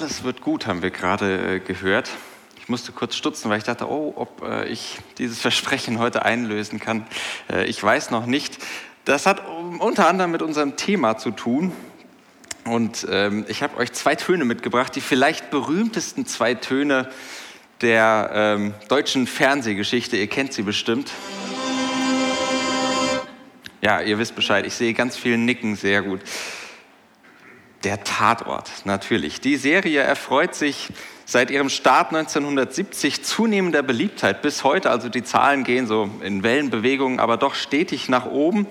Alles wird gut, haben wir gerade äh, gehört. Ich musste kurz stutzen, weil ich dachte, oh, ob äh, ich dieses Versprechen heute einlösen kann. Äh, ich weiß noch nicht. Das hat unter anderem mit unserem Thema zu tun. Und ähm, ich habe euch zwei Töne mitgebracht, die vielleicht berühmtesten zwei Töne der ähm, deutschen Fernsehgeschichte. Ihr kennt sie bestimmt. Ja, ihr wisst Bescheid. Ich sehe ganz viel Nicken, sehr gut. Der Tatort, natürlich. Die Serie erfreut sich seit ihrem Start 1970 zunehmender Beliebtheit bis heute. Also die Zahlen gehen so in Wellenbewegungen, aber doch stetig nach oben.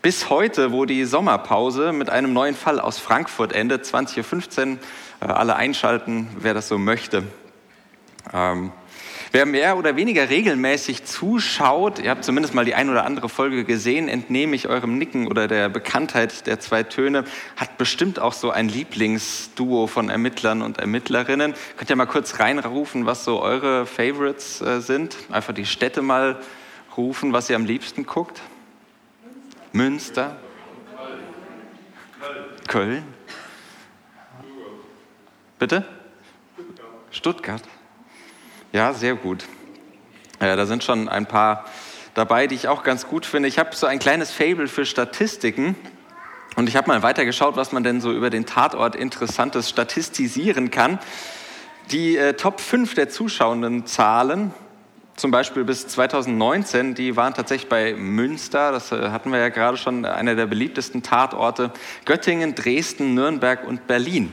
Bis heute, wo die Sommerpause mit einem neuen Fall aus Frankfurt endet, 20.15 Uhr. Äh, alle einschalten, wer das so möchte. Ähm, Wer mehr oder weniger regelmäßig zuschaut, ihr habt zumindest mal die ein oder andere Folge gesehen, entnehme ich eurem Nicken oder der Bekanntheit der zwei Töne, hat bestimmt auch so ein Lieblingsduo von Ermittlern und Ermittlerinnen. Könnt ihr mal kurz reinrufen, was so eure Favorites äh, sind? Einfach die Städte mal rufen, was ihr am liebsten guckt. Münster. Köln. Bitte? Stuttgart. Ja, sehr gut. Ja, da sind schon ein paar dabei, die ich auch ganz gut finde. Ich habe so ein kleines Fable für Statistiken. Und ich habe mal weitergeschaut, was man denn so über den Tatort Interessantes statistisieren kann. Die äh, Top 5 der zuschauenden Zahlen, zum Beispiel bis 2019, die waren tatsächlich bei Münster, das äh, hatten wir ja gerade schon, einer der beliebtesten Tatorte, Göttingen, Dresden, Nürnberg und Berlin.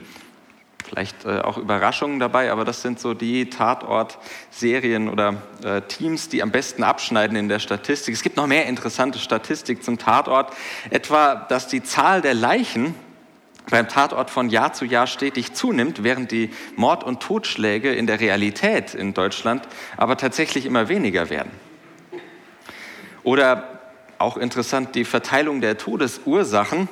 Vielleicht äh, auch Überraschungen dabei, aber das sind so die Tatort-Serien oder äh, Teams, die am besten abschneiden in der Statistik. Es gibt noch mehr interessante Statistik zum Tatort, etwa, dass die Zahl der Leichen beim Tatort von Jahr zu Jahr stetig zunimmt, während die Mord- und Totschläge in der Realität in Deutschland aber tatsächlich immer weniger werden. Oder auch interessant die Verteilung der Todesursachen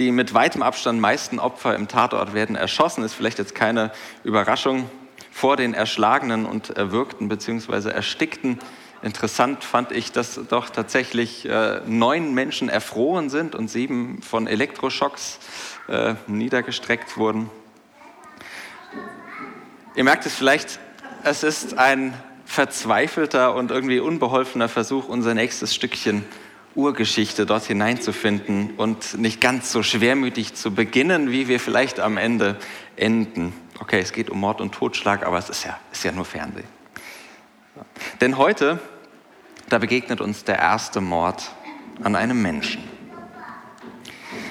die mit weitem Abstand meisten Opfer im Tatort werden erschossen, ist vielleicht jetzt keine Überraschung. Vor den Erschlagenen und Erwürgten bzw. Erstickten Interessant fand ich, dass doch tatsächlich äh, neun Menschen erfroren sind und sieben von Elektroschocks äh, niedergestreckt wurden. Ihr merkt es vielleicht, es ist ein verzweifelter und irgendwie unbeholfener Versuch, unser nächstes Stückchen Urgeschichte dort hineinzufinden und nicht ganz so schwermütig zu beginnen, wie wir vielleicht am Ende enden. Okay, es geht um Mord und Totschlag, aber es ist ja, ist ja nur Fernsehen. Denn heute, da begegnet uns der erste Mord an einem Menschen.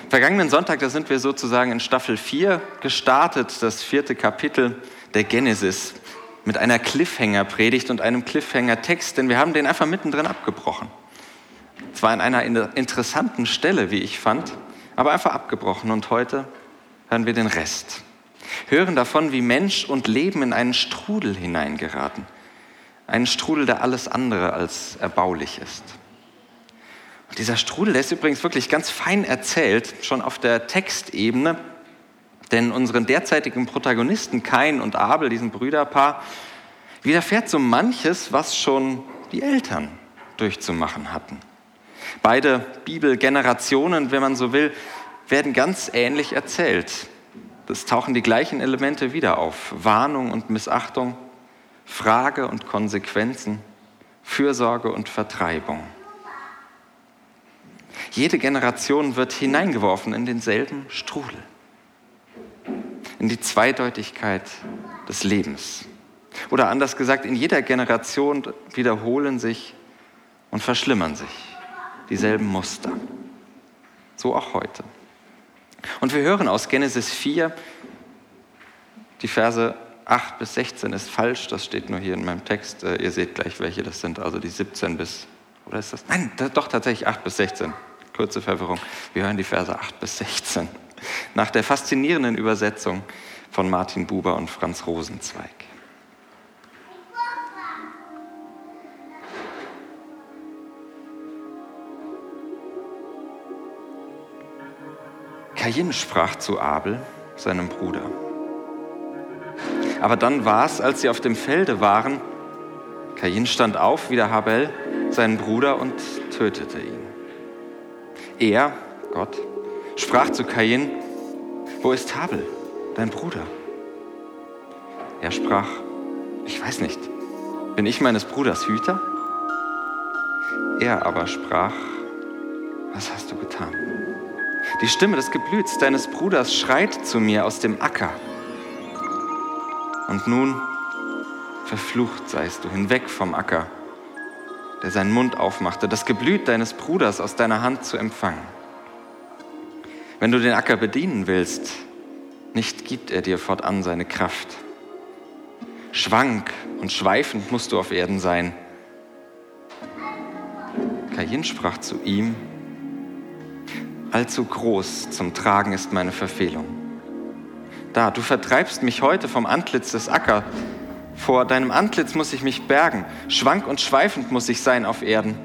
Vergangenen Sonntag, da sind wir sozusagen in Staffel 4 gestartet, das vierte Kapitel der Genesis, mit einer Cliffhanger-Predigt und einem Cliffhanger-Text, denn wir haben den einfach mittendrin abgebrochen. Zwar an einer interessanten Stelle, wie ich fand, aber einfach abgebrochen. Und heute hören wir den Rest. Hören davon, wie Mensch und Leben in einen Strudel hineingeraten. Einen Strudel, der alles andere als erbaulich ist. Und dieser Strudel, der ist übrigens wirklich ganz fein erzählt, schon auf der Textebene. Denn unseren derzeitigen Protagonisten Kain und Abel, diesem Brüderpaar, widerfährt so manches, was schon die Eltern durchzumachen hatten. Beide Bibelgenerationen, wenn man so will, werden ganz ähnlich erzählt. Es tauchen die gleichen Elemente wieder auf. Warnung und Missachtung, Frage und Konsequenzen, Fürsorge und Vertreibung. Jede Generation wird hineingeworfen in denselben Strudel, in die Zweideutigkeit des Lebens. Oder anders gesagt, in jeder Generation wiederholen sich und verschlimmern sich dieselben Muster. So auch heute. Und wir hören aus Genesis 4, die Verse 8 bis 16 ist falsch, das steht nur hier in meinem Text. Äh, ihr seht gleich, welche das sind, also die 17 bis, oder ist das? Nein, doch tatsächlich 8 bis 16. Kurze Verwirrung. Wir hören die Verse 8 bis 16. nach der faszinierenden Übersetzung von Martin Buber und Franz Rosenzweig. Kain sprach zu Abel, seinem Bruder. Aber dann war es, als sie auf dem Felde waren, Kain stand auf, wie der Habel, seinen Bruder, und tötete ihn. Er, Gott, sprach zu Kain, wo ist Habel, dein Bruder? Er sprach, ich weiß nicht, bin ich meines Bruders Hüter? Er aber sprach, was hast du getan? Die Stimme des Geblüts deines Bruders schreit zu mir aus dem Acker. Und nun verflucht seist du hinweg vom Acker, der seinen Mund aufmachte, das Geblüt deines Bruders aus deiner Hand zu empfangen. Wenn du den Acker bedienen willst, nicht gibt er dir fortan seine Kraft. Schwank und schweifend musst du auf Erden sein. Kain sprach zu ihm, allzu groß zum Tragen ist meine Verfehlung. Da, du vertreibst mich heute vom Antlitz des Acker. Vor deinem Antlitz muss ich mich bergen. Schwank und schweifend muss ich sein auf Erden.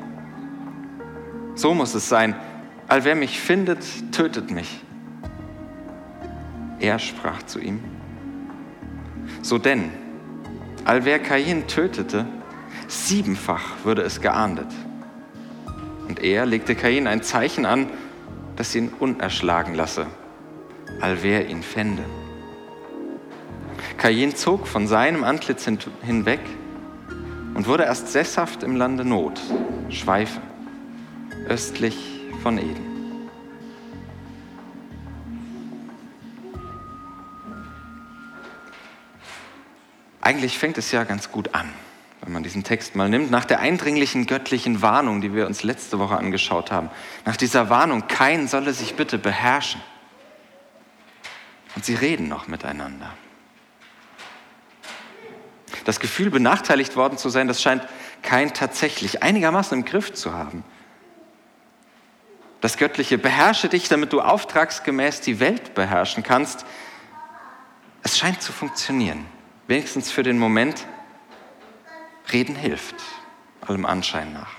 So muss es sein. Allwer mich findet, tötet mich. Er sprach zu ihm, so denn, allwer Kain tötete, siebenfach würde es geahndet. Und er legte Kain ein Zeichen an, das ihn unerschlagen lasse, allwer ihn fände. Kain zog von seinem Antlitz hinweg und wurde erst sesshaft im Lande Not, Schweife, östlich von Eden. Eigentlich fängt es ja ganz gut an, wenn man diesen Text mal nimmt, nach der eindringlichen göttlichen Warnung, die wir uns letzte Woche angeschaut haben. Nach dieser Warnung, kein solle sich bitte beherrschen. Und sie reden noch miteinander. Das Gefühl, benachteiligt worden zu sein, das scheint kein tatsächlich einigermaßen im Griff zu haben. Das Göttliche, beherrsche dich, damit du auftragsgemäß die Welt beherrschen kannst. Es scheint zu funktionieren wenigstens für den Moment, reden hilft, allem Anschein nach.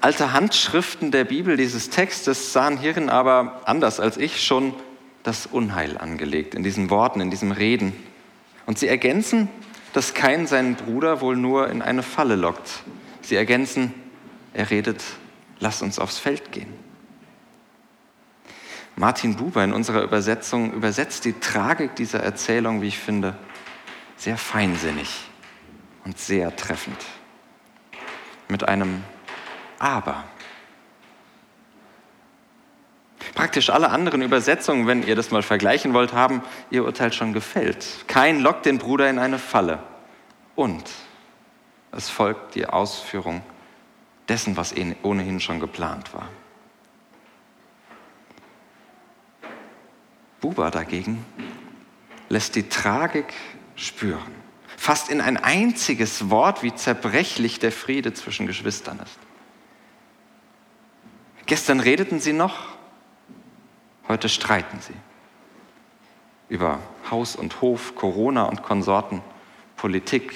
Alte Handschriften der Bibel dieses Textes sahen hierin aber anders als ich schon das Unheil angelegt, in diesen Worten, in diesem Reden. Und sie ergänzen, dass Kain seinen Bruder wohl nur in eine Falle lockt. Sie ergänzen, er redet, lass uns aufs Feld gehen. Martin Buber in unserer Übersetzung übersetzt die Tragik dieser Erzählung, wie ich finde, sehr feinsinnig und sehr treffend. Mit einem Aber. Praktisch alle anderen Übersetzungen, wenn ihr das mal vergleichen wollt, haben ihr Urteil schon gefällt. Kein lockt den Bruder in eine Falle. Und es folgt die Ausführung dessen, was ohnehin schon geplant war. Buber dagegen lässt die Tragik spüren, fast in ein einziges Wort, wie zerbrechlich der Friede zwischen Geschwistern ist. Gestern redeten sie noch, heute streiten sie über Haus und Hof, Corona und Konsorten, Politik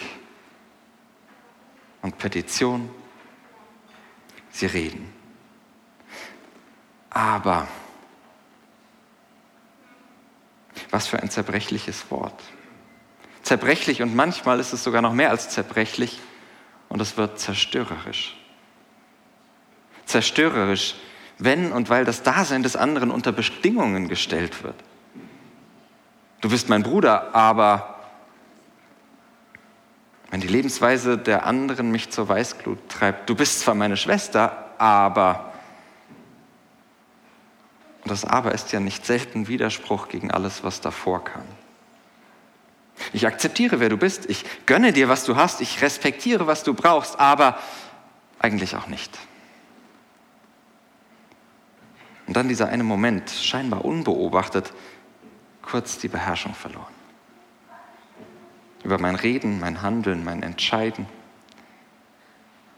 und Petition. Sie reden. Aber Was für ein zerbrechliches Wort. Zerbrechlich und manchmal ist es sogar noch mehr als zerbrechlich und es wird zerstörerisch. Zerstörerisch, wenn und weil das Dasein des anderen unter Bedingungen gestellt wird. Du bist mein Bruder, aber wenn die Lebensweise der anderen mich zur Weißglut treibt, du bist zwar meine Schwester, aber und das Aber ist ja nicht selten Widerspruch gegen alles, was davor kam. Ich akzeptiere, wer du bist, ich gönne dir, was du hast, ich respektiere, was du brauchst, aber eigentlich auch nicht. Und dann dieser eine Moment, scheinbar unbeobachtet, kurz die Beherrschung verloren. Über mein Reden, mein Handeln, mein Entscheiden.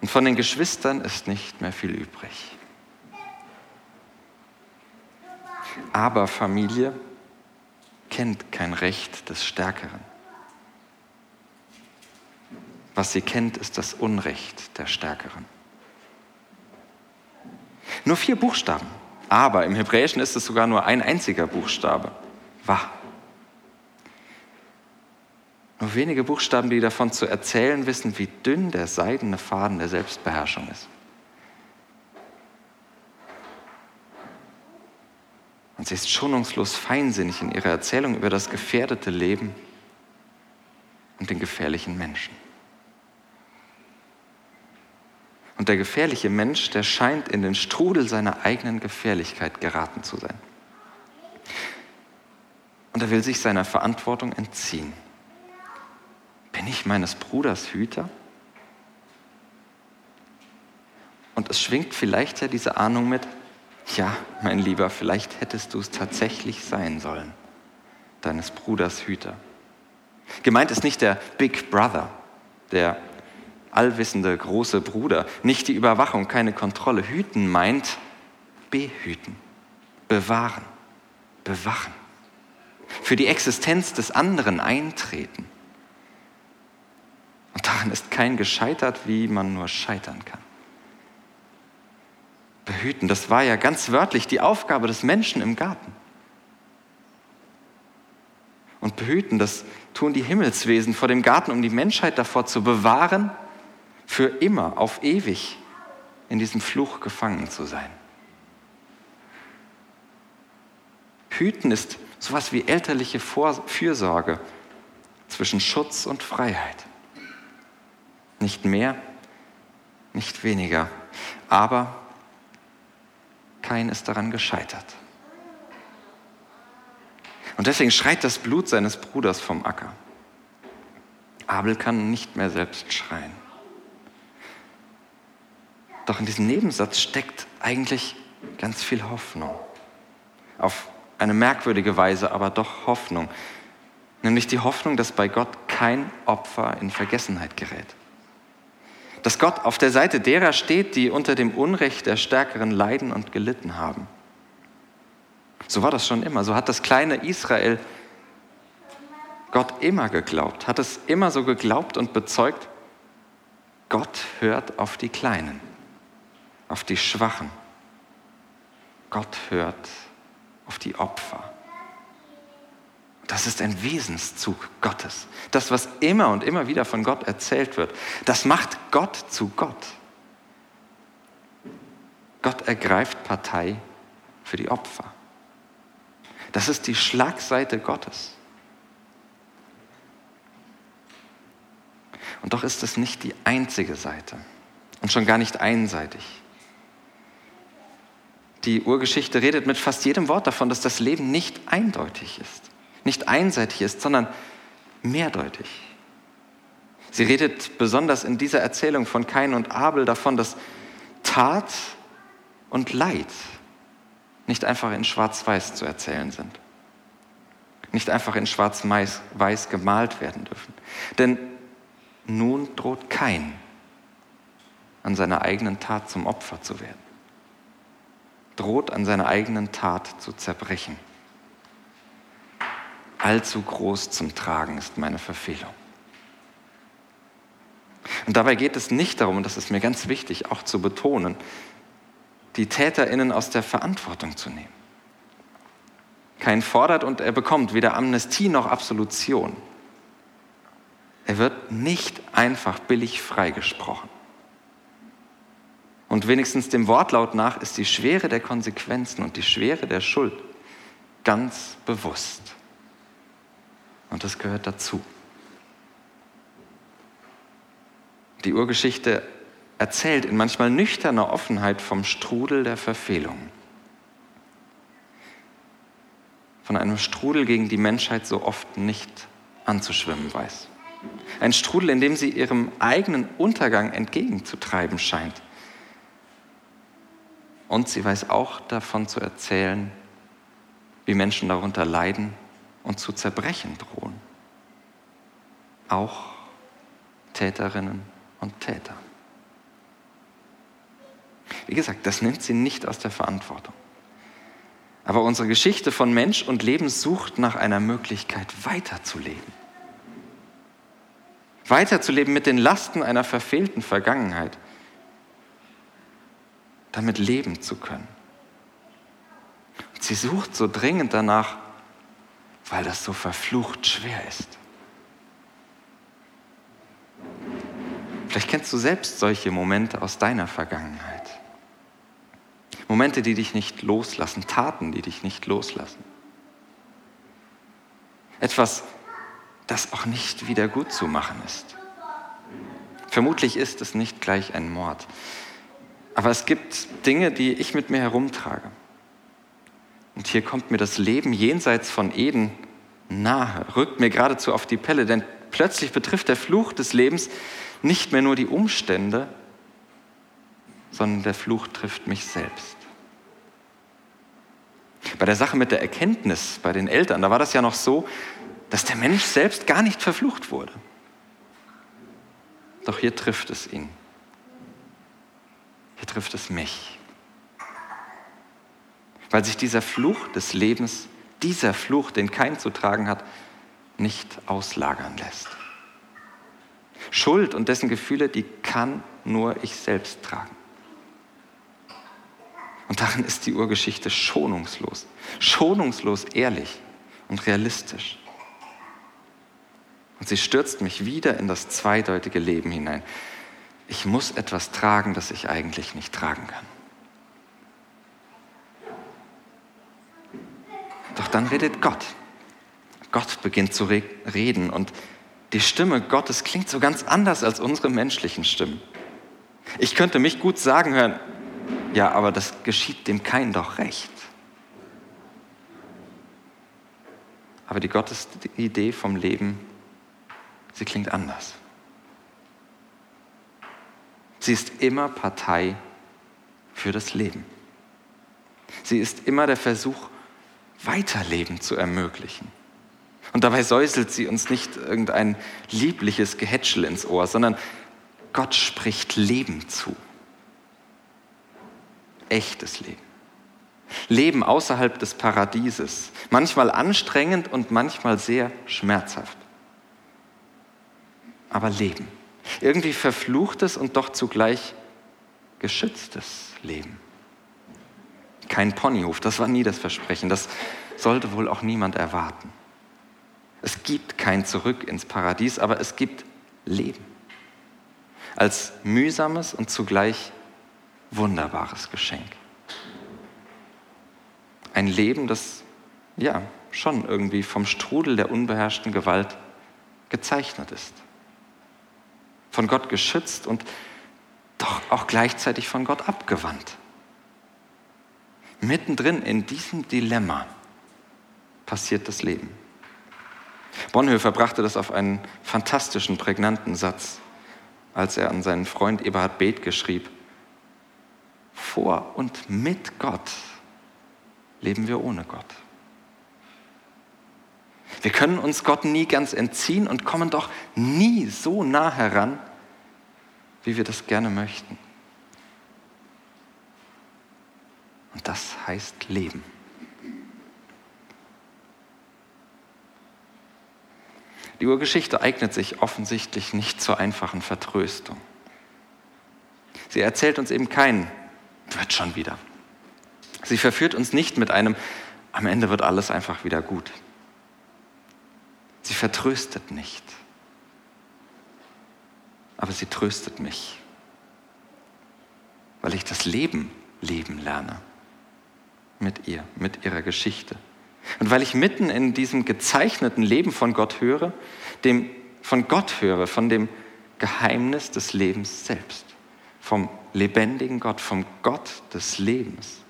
Und von den Geschwistern ist nicht mehr viel übrig. Aber Familie kennt kein Recht des Stärkeren. Was sie kennt, ist das Unrecht der Stärkeren. Nur vier Buchstaben, aber im Hebräischen ist es sogar nur ein einziger Buchstabe. Wah. Nur wenige Buchstaben, die davon zu erzählen wissen, wie dünn der seidene Faden der Selbstbeherrschung ist. Und sie ist schonungslos feinsinnig in ihrer Erzählung über das gefährdete Leben und den gefährlichen Menschen. Und der gefährliche Mensch, der scheint in den Strudel seiner eigenen Gefährlichkeit geraten zu sein. Und er will sich seiner Verantwortung entziehen. Bin ich meines Bruders Hüter? Und es schwingt vielleicht ja diese Ahnung mit, ja, mein Lieber, vielleicht hättest du es tatsächlich sein sollen, deines Bruders Hüter. Gemeint ist nicht der Big Brother, der allwissende große Bruder, nicht die Überwachung, keine Kontrolle. Hüten meint behüten, bewahren, bewachen, für die Existenz des anderen eintreten. Und daran ist kein gescheitert, wie man nur scheitern kann behüten. Das war ja ganz wörtlich die Aufgabe des Menschen im Garten. Und behüten, das tun die Himmelswesen vor dem Garten, um die Menschheit davor zu bewahren, für immer, auf ewig in diesem Fluch gefangen zu sein. Hüten ist sowas wie elterliche Fürsorge zwischen Schutz und Freiheit. Nicht mehr, nicht weniger, aber kein ist daran gescheitert. Und deswegen schreit das Blut seines Bruders vom Acker. Abel kann nicht mehr selbst schreien. Doch in diesem Nebensatz steckt eigentlich ganz viel Hoffnung. Auf eine merkwürdige Weise, aber doch Hoffnung. Nämlich die Hoffnung, dass bei Gott kein Opfer in Vergessenheit gerät dass Gott auf der Seite derer steht, die unter dem Unrecht der Stärkeren leiden und gelitten haben. So war das schon immer. So hat das kleine Israel Gott immer geglaubt, hat es immer so geglaubt und bezeugt, Gott hört auf die Kleinen, auf die Schwachen. Gott hört auf die Opfer. Das ist ein Wesenszug Gottes. Das, was immer und immer wieder von Gott erzählt wird, das macht Gott zu Gott. Gott ergreift Partei für die Opfer. Das ist die Schlagseite Gottes. Und doch ist es nicht die einzige Seite und schon gar nicht einseitig. Die Urgeschichte redet mit fast jedem Wort davon, dass das Leben nicht eindeutig ist nicht einseitig ist, sondern mehrdeutig. Sie redet besonders in dieser Erzählung von Kain und Abel davon, dass Tat und Leid nicht einfach in Schwarz-Weiß zu erzählen sind. Nicht einfach in Schwarz-Weiß gemalt werden dürfen. Denn nun droht Kain an seiner eigenen Tat zum Opfer zu werden. Droht an seiner eigenen Tat zu zerbrechen allzu groß zum Tragen ist meine Verfehlung. Und dabei geht es nicht darum, und das ist mir ganz wichtig auch zu betonen, die TäterInnen aus der Verantwortung zu nehmen. Kein fordert und er bekommt weder Amnestie noch Absolution. Er wird nicht einfach billig freigesprochen. Und wenigstens dem Wortlaut nach ist die Schwere der Konsequenzen und die Schwere der Schuld ganz bewusst. Und das gehört dazu. Die Urgeschichte erzählt in manchmal nüchterner Offenheit vom Strudel der Verfehlungen. Von einem Strudel, gegen die Menschheit so oft nicht anzuschwimmen weiß. Ein Strudel, in dem sie ihrem eigenen Untergang entgegenzutreiben scheint. Und sie weiß auch davon zu erzählen, wie Menschen darunter leiden und zu zerbrechen drohen. Auch Täterinnen und Täter. Wie gesagt, das nimmt sie nicht aus der Verantwortung. Aber unsere Geschichte von Mensch und Leben sucht nach einer Möglichkeit, weiterzuleben. Weiterzuleben mit den Lasten einer verfehlten Vergangenheit, damit leben zu können. Und sie sucht so dringend danach, weil das so verflucht schwer ist. Vielleicht kennst du selbst solche Momente aus deiner Vergangenheit. Momente, die dich nicht loslassen, Taten, die dich nicht loslassen. Etwas, das auch nicht wieder gut zu machen ist. Vermutlich ist es nicht gleich ein Mord. Aber es gibt Dinge, die ich mit mir herumtrage. Und hier kommt mir das Leben jenseits von Eden nahe, rückt mir geradezu auf die Pelle, denn plötzlich betrifft der Fluch des Lebens nicht mehr nur die Umstände, sondern der Fluch trifft mich selbst. Bei der Sache mit der Erkenntnis bei den Eltern, da war das ja noch so, dass der Mensch selbst gar nicht verflucht wurde. Doch hier trifft es ihn. Hier trifft es mich. Weil sich dieser Fluch des Lebens, dieser Fluch, den kein zu tragen hat, nicht auslagern lässt. Schuld und dessen Gefühle, die kann nur ich selbst tragen. Und darin ist die Urgeschichte schonungslos, schonungslos ehrlich und realistisch. Und sie stürzt mich wieder in das zweideutige Leben hinein. Ich muss etwas tragen, das ich eigentlich nicht tragen kann. Doch dann redet Gott. Gott beginnt zu reden und die Stimme Gottes klingt so ganz anders als unsere menschlichen Stimmen. Ich könnte mich gut sagen hören, ja, aber das geschieht dem Kein doch recht. Aber die Gottesidee vom Leben, sie klingt anders. Sie ist immer Partei für das Leben. Sie ist immer der Versuch, Weiterleben zu ermöglichen. Und dabei säuselt sie uns nicht irgendein liebliches Gehätschel ins Ohr, sondern Gott spricht Leben zu echtes Leben. Leben außerhalb des Paradieses, manchmal anstrengend und manchmal sehr schmerzhaft. Aber Leben. Irgendwie verfluchtes und doch zugleich geschütztes Leben. Kein Ponyhof, das war nie das Versprechen, das sollte wohl auch niemand erwarten. Es gibt kein Zurück ins Paradies, aber es gibt Leben. Als mühsames und zugleich wunderbares Geschenk. Ein Leben, das ja schon irgendwie vom Strudel der unbeherrschten Gewalt gezeichnet ist. Von Gott geschützt und doch auch gleichzeitig von Gott abgewandt. Mittendrin in diesem Dilemma passiert das Leben. Bonhoeffer brachte das auf einen fantastischen, prägnanten Satz, als er an seinen Freund Eberhard Bethke schrieb, vor und mit Gott leben wir ohne Gott. Wir können uns Gott nie ganz entziehen und kommen doch nie so nah heran, wie wir das gerne möchten. Und das heißt Leben. Die Urgeschichte eignet sich offensichtlich nicht zur einfachen Vertröstung. Sie erzählt uns eben keinen wird schon wieder. Sie verführt uns nicht mit einem, am Ende wird alles einfach wieder gut. Sie vertröstet nicht, aber sie tröstet mich, weil ich das Leben leben lerne mit ihr, mit ihrer Geschichte. Und weil ich mitten in diesem gezeichneten Leben von Gott höre, dem, von Gott höre, von dem Geheimnis des Lebens selbst, vom lebendigen Gott, vom Gott des Lebens.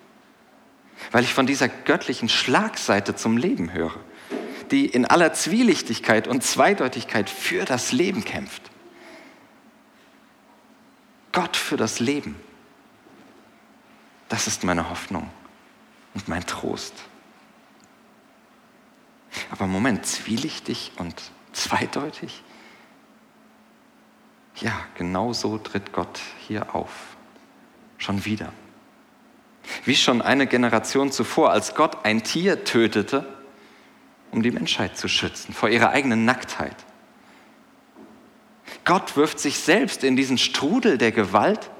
Weil ich von dieser göttlichen Schlagseite zum Leben höre, die in aller Zwielichtigkeit und Zweideutigkeit für das Leben kämpft. Gott für das Leben. Das ist meine Hoffnung und mein Trost. Aber Moment, zwielichtig und zweideutig? Ja, genau so tritt Gott hier auf. Schon wieder. Wie schon eine Generation zuvor, als Gott ein Tier tötete, um die Menschheit zu schützen vor ihrer eigenen Nacktheit. Gott wirft sich selbst in diesen Strudel der Gewalt,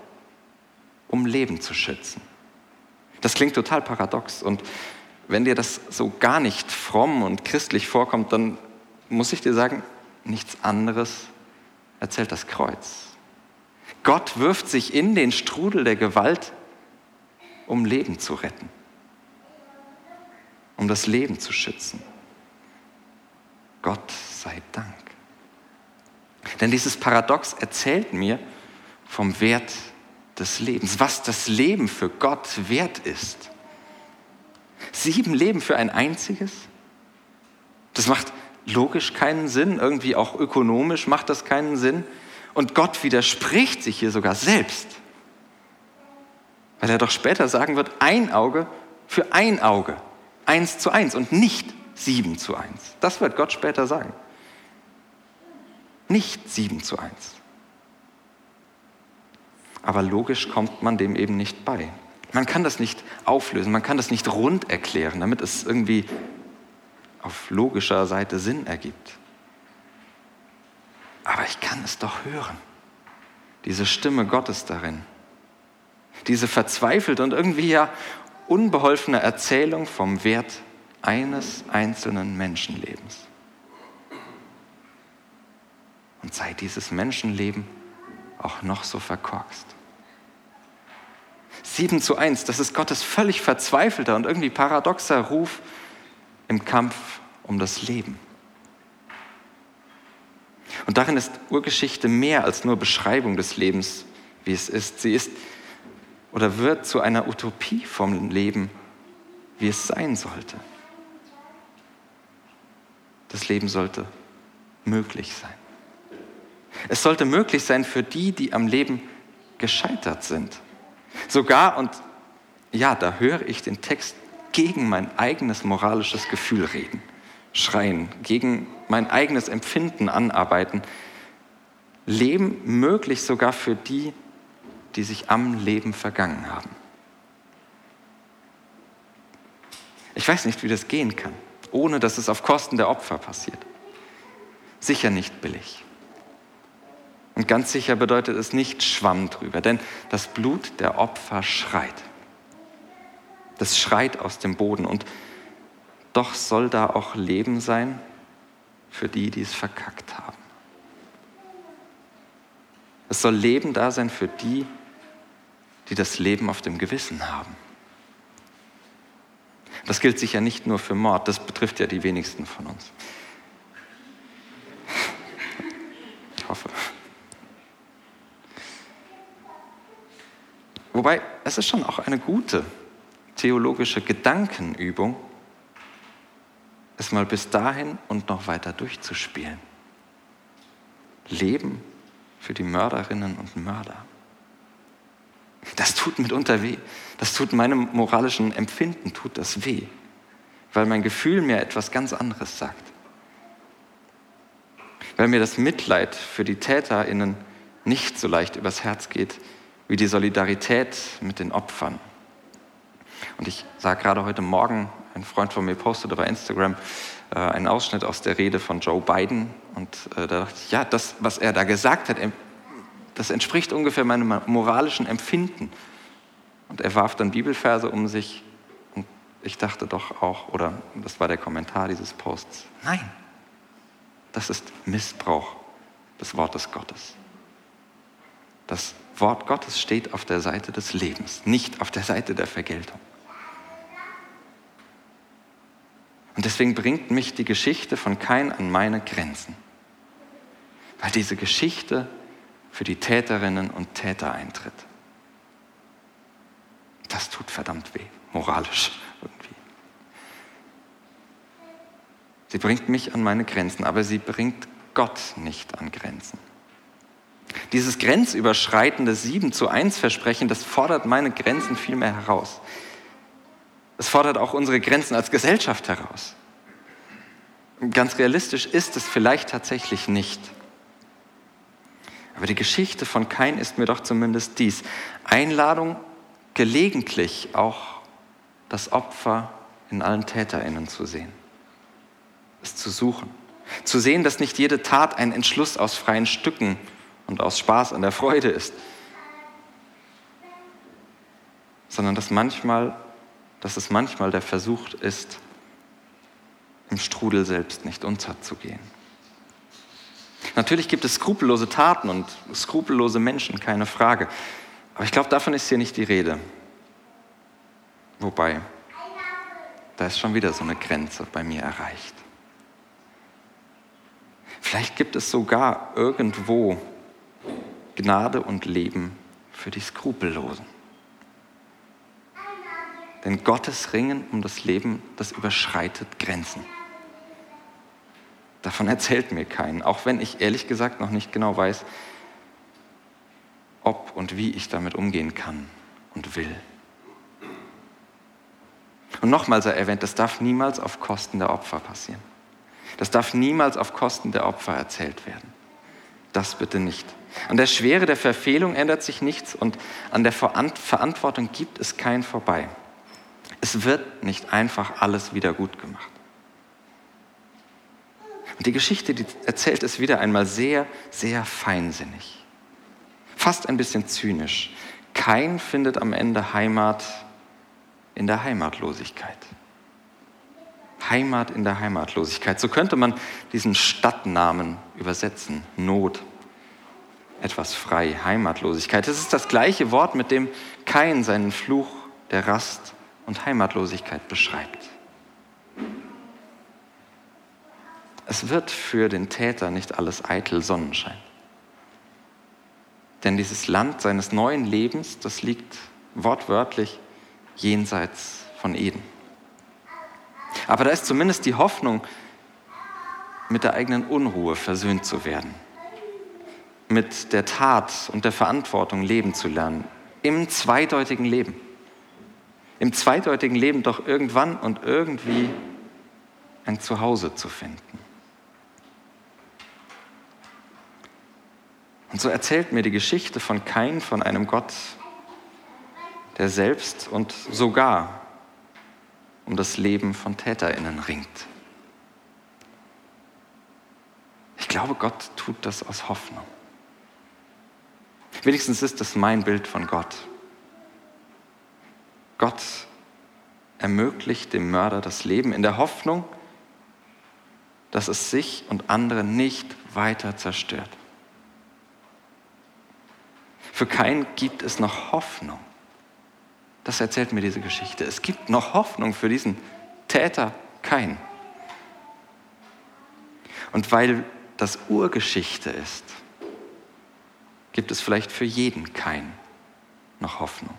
um Leben zu schützen. Das klingt total paradox. Und wenn dir das so gar nicht fromm und christlich vorkommt, dann muss ich dir sagen, nichts anderes erzählt das Kreuz. Gott wirft sich in den Strudel der Gewalt, um Leben zu retten, um das Leben zu schützen. Gott sei Dank. Denn dieses Paradox erzählt mir vom Wert des Lebens, was das Leben für Gott wert ist. Sieben Leben für ein einziges? Das macht logisch keinen Sinn, irgendwie auch ökonomisch macht das keinen Sinn. Und Gott widerspricht sich hier sogar selbst, weil er doch später sagen wird, ein Auge für ein Auge, eins zu eins und nicht sieben zu eins. Das wird Gott später sagen. Nicht sieben zu eins. Aber logisch kommt man dem eben nicht bei. Man kann das nicht auflösen, man kann das nicht rund erklären, damit es irgendwie auf logischer Seite Sinn ergibt. Aber ich kann es doch hören, diese Stimme Gottes darin, diese verzweifelte und irgendwie ja unbeholfene Erzählung vom Wert eines einzelnen Menschenlebens. Und sei dieses Menschenleben auch noch so verkorkst. 7 zu 1, das ist Gottes völlig verzweifelter und irgendwie paradoxer Ruf im Kampf um das Leben. Und darin ist Urgeschichte mehr als nur Beschreibung des Lebens, wie es ist. Sie ist oder wird zu einer Utopie vom Leben, wie es sein sollte. Das Leben sollte möglich sein. Es sollte möglich sein für die, die am Leben gescheitert sind. Sogar, und ja, da höre ich den Text gegen mein eigenes moralisches Gefühl reden, schreien, gegen mein eigenes Empfinden anarbeiten. Leben möglich sogar für die, die sich am Leben vergangen haben. Ich weiß nicht, wie das gehen kann, ohne dass es auf Kosten der Opfer passiert. Sicher nicht billig. Und ganz sicher bedeutet es nicht Schwamm drüber, denn das Blut der Opfer schreit. Das schreit aus dem Boden. Und doch soll da auch Leben sein für die, die es verkackt haben. Es soll Leben da sein für die, die das Leben auf dem Gewissen haben. Das gilt sicher nicht nur für Mord, das betrifft ja die wenigsten von uns. Ich hoffe. Wobei, es ist schon auch eine gute theologische Gedankenübung, es mal bis dahin und noch weiter durchzuspielen. Leben für die Mörderinnen und Mörder. Das tut mitunter weh. Das tut meinem moralischen Empfinden, tut das weh, weil mein Gefühl mir etwas ganz anderes sagt. Weil mir das Mitleid für die TäterInnen nicht so leicht übers Herz geht, wie die Solidarität mit den Opfern. Und ich sah gerade heute Morgen, ein Freund von mir postete bei Instagram äh, einen Ausschnitt aus der Rede von Joe Biden. Und äh, da dachte ich, ja, das, was er da gesagt hat, das entspricht ungefähr meinem moralischen Empfinden. Und er warf dann Bibelverse um sich. Und ich dachte doch auch, oder das war der Kommentar dieses Posts, nein, das ist Missbrauch des Wortes Gottes. Das Wort Gottes steht auf der Seite des Lebens, nicht auf der Seite der Vergeltung. Und deswegen bringt mich die Geschichte von Kain an meine Grenzen, weil diese Geschichte für die Täterinnen und Täter eintritt. Das tut verdammt weh, moralisch irgendwie. Sie bringt mich an meine Grenzen, aber sie bringt Gott nicht an Grenzen. Dieses grenzüberschreitende 7 zu 1 Versprechen, das fordert meine Grenzen viel mehr heraus. Es fordert auch unsere Grenzen als Gesellschaft heraus. Ganz realistisch ist es vielleicht tatsächlich nicht. Aber die Geschichte von Kain ist mir doch zumindest dies. Einladung gelegentlich auch das Opfer in allen Täterinnen zu sehen, es zu suchen, zu sehen, dass nicht jede Tat ein Entschluss aus freien Stücken und aus Spaß an der Freude ist, sondern dass manchmal, dass es manchmal der Versuch ist, im Strudel selbst nicht unterzugehen. Natürlich gibt es skrupellose Taten und skrupellose Menschen, keine Frage. Aber ich glaube, davon ist hier nicht die Rede. Wobei, da ist schon wieder so eine Grenze bei mir erreicht. Vielleicht gibt es sogar irgendwo Gnade und Leben für die Skrupellosen. Denn Gottes Ringen um das Leben, das überschreitet Grenzen. Davon erzählt mir keinen, auch wenn ich ehrlich gesagt noch nicht genau weiß, ob und wie ich damit umgehen kann und will. Und nochmal sei erwähnt, das darf niemals auf Kosten der Opfer passieren. Das darf niemals auf Kosten der Opfer erzählt werden. Das bitte nicht. An der Schwere der Verfehlung ändert sich nichts und an der Verantwortung gibt es kein Vorbei. Es wird nicht einfach alles wieder gut gemacht. Und die Geschichte, die erzählt es wieder einmal sehr, sehr feinsinnig. Fast ein bisschen zynisch. Kein findet am Ende Heimat in der Heimatlosigkeit. Heimat in der Heimatlosigkeit. So könnte man diesen Stadtnamen übersetzen. Not. Etwas frei. Heimatlosigkeit. Das ist das gleiche Wort, mit dem Kain seinen Fluch der Rast und Heimatlosigkeit beschreibt. Es wird für den Täter nicht alles eitel Sonnenschein. Denn dieses Land seines neuen Lebens, das liegt wortwörtlich jenseits von Eden. Aber da ist zumindest die Hoffnung, mit der eigenen Unruhe versöhnt zu werden, mit der Tat und der Verantwortung leben zu lernen, im zweideutigen Leben. Im zweideutigen Leben doch irgendwann und irgendwie ein Zuhause zu finden. Und so erzählt mir die Geschichte von Kain von einem Gott, der selbst und sogar um das Leben von Täterinnen ringt. Ich glaube, Gott tut das aus Hoffnung. Wenigstens ist das mein Bild von Gott. Gott ermöglicht dem Mörder das Leben in der Hoffnung, dass es sich und andere nicht weiter zerstört. Für keinen gibt es noch Hoffnung. Das erzählt mir diese Geschichte. Es gibt noch Hoffnung für diesen Täter kein. Und weil das Urgeschichte ist, gibt es vielleicht für jeden kein noch Hoffnung.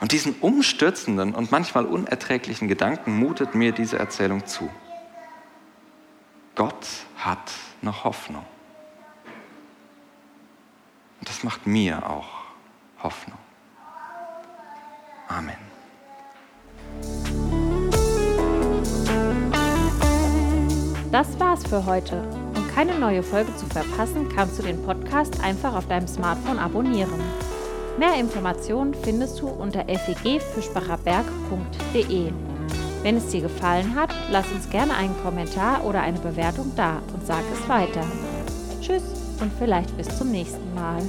Und diesen umstürzenden und manchmal unerträglichen Gedanken mutet mir diese Erzählung zu. Gott hat noch Hoffnung. Das macht mir auch Hoffnung. Amen. Das war's für heute. Um keine neue Folge zu verpassen, kannst du den Podcast einfach auf deinem Smartphone abonnieren. Mehr Informationen findest du unter fegfischbacherberg.de. Wenn es dir gefallen hat, lass uns gerne einen Kommentar oder eine Bewertung da und sag es weiter. Tschüss und vielleicht bis zum nächsten Mal.